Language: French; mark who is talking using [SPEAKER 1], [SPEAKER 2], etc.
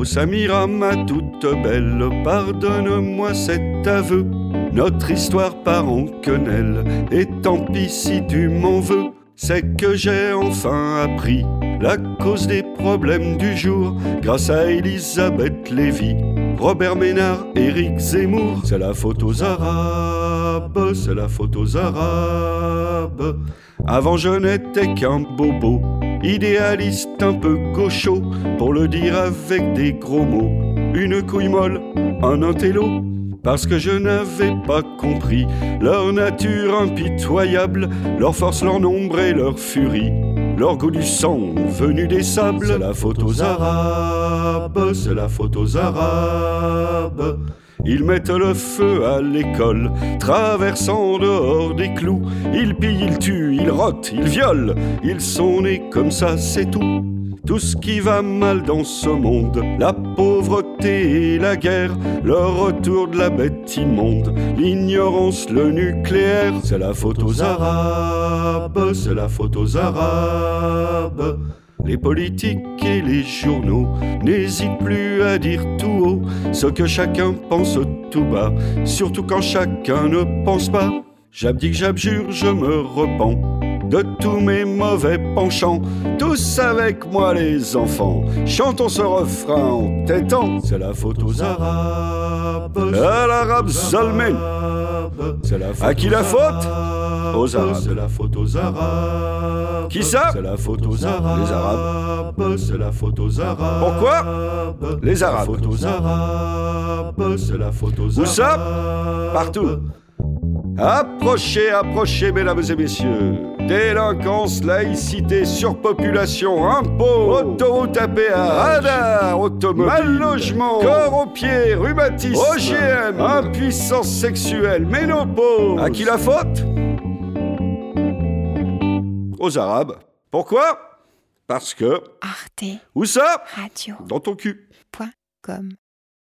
[SPEAKER 1] Oh Samira, ma toute belle, pardonne-moi cet aveu. Notre histoire part en quenelle, et tant pis si tu m'en veux. C'est que j'ai enfin appris la cause des problèmes du jour grâce à Elisabeth Lévy, Robert Ménard, Éric Zemmour. C'est la faute aux Arabes, c'est la faute aux Arabes. Avant je n'étais qu'un bobo, idéaliste un peu gaucho, pour le dire avec des gros mots. Une couille molle, un intello, parce que je n'avais pas compris leur nature impitoyable, leur force, leur nombre et leur furie. Leur goût du sang venu des sables, c'est la faute aux Arabes, c'est la faute aux Arabes. Ils mettent le feu à l'école, traversant dehors des clous. Ils pillent, ils tuent, ils rotent, ils violent. Ils sont nés comme ça, c'est tout. Tout ce qui va mal dans ce monde, la pauvreté et la guerre, le retour de la bête immonde, l'ignorance, le nucléaire, c'est la faute aux Arabes, c'est la faute aux Arabes. Les politiques et les journaux n'hésitent plus à dire tout haut ce que chacun pense tout bas, surtout quand chacun ne pense pas. J'abdique, j'abjure, je me repens de tous mes mauvais penchants. Tous avec moi les enfants, chantons ce refrain en têtant. C'est la faute aux Arabes, à l'arabe Salmen. C'est la faute à qui la faute Aux Arabes. C'est la faute aux Arabes. Qui ça C'est la faute aux Arabes. Les Arabes. C'est la faute aux Arabes. Pourquoi Les Arabes. C'est la faute aux Arabes. C'est la faute aux Arabes. Où ça Partout. Approchez, approchez, mesdames et messieurs. Délinquance, laïcité, surpopulation, impôts, autoroute à péage, radar, automobile, mal logement, corps aux pieds, rhumatisme, OGM, impuissance sexuelle, ménopause. À qui la faute? Aux Arabes. Pourquoi? Parce que.
[SPEAKER 2] Arte
[SPEAKER 1] Où ça?
[SPEAKER 2] Radio.
[SPEAKER 1] Dans ton cul.
[SPEAKER 2] Point com.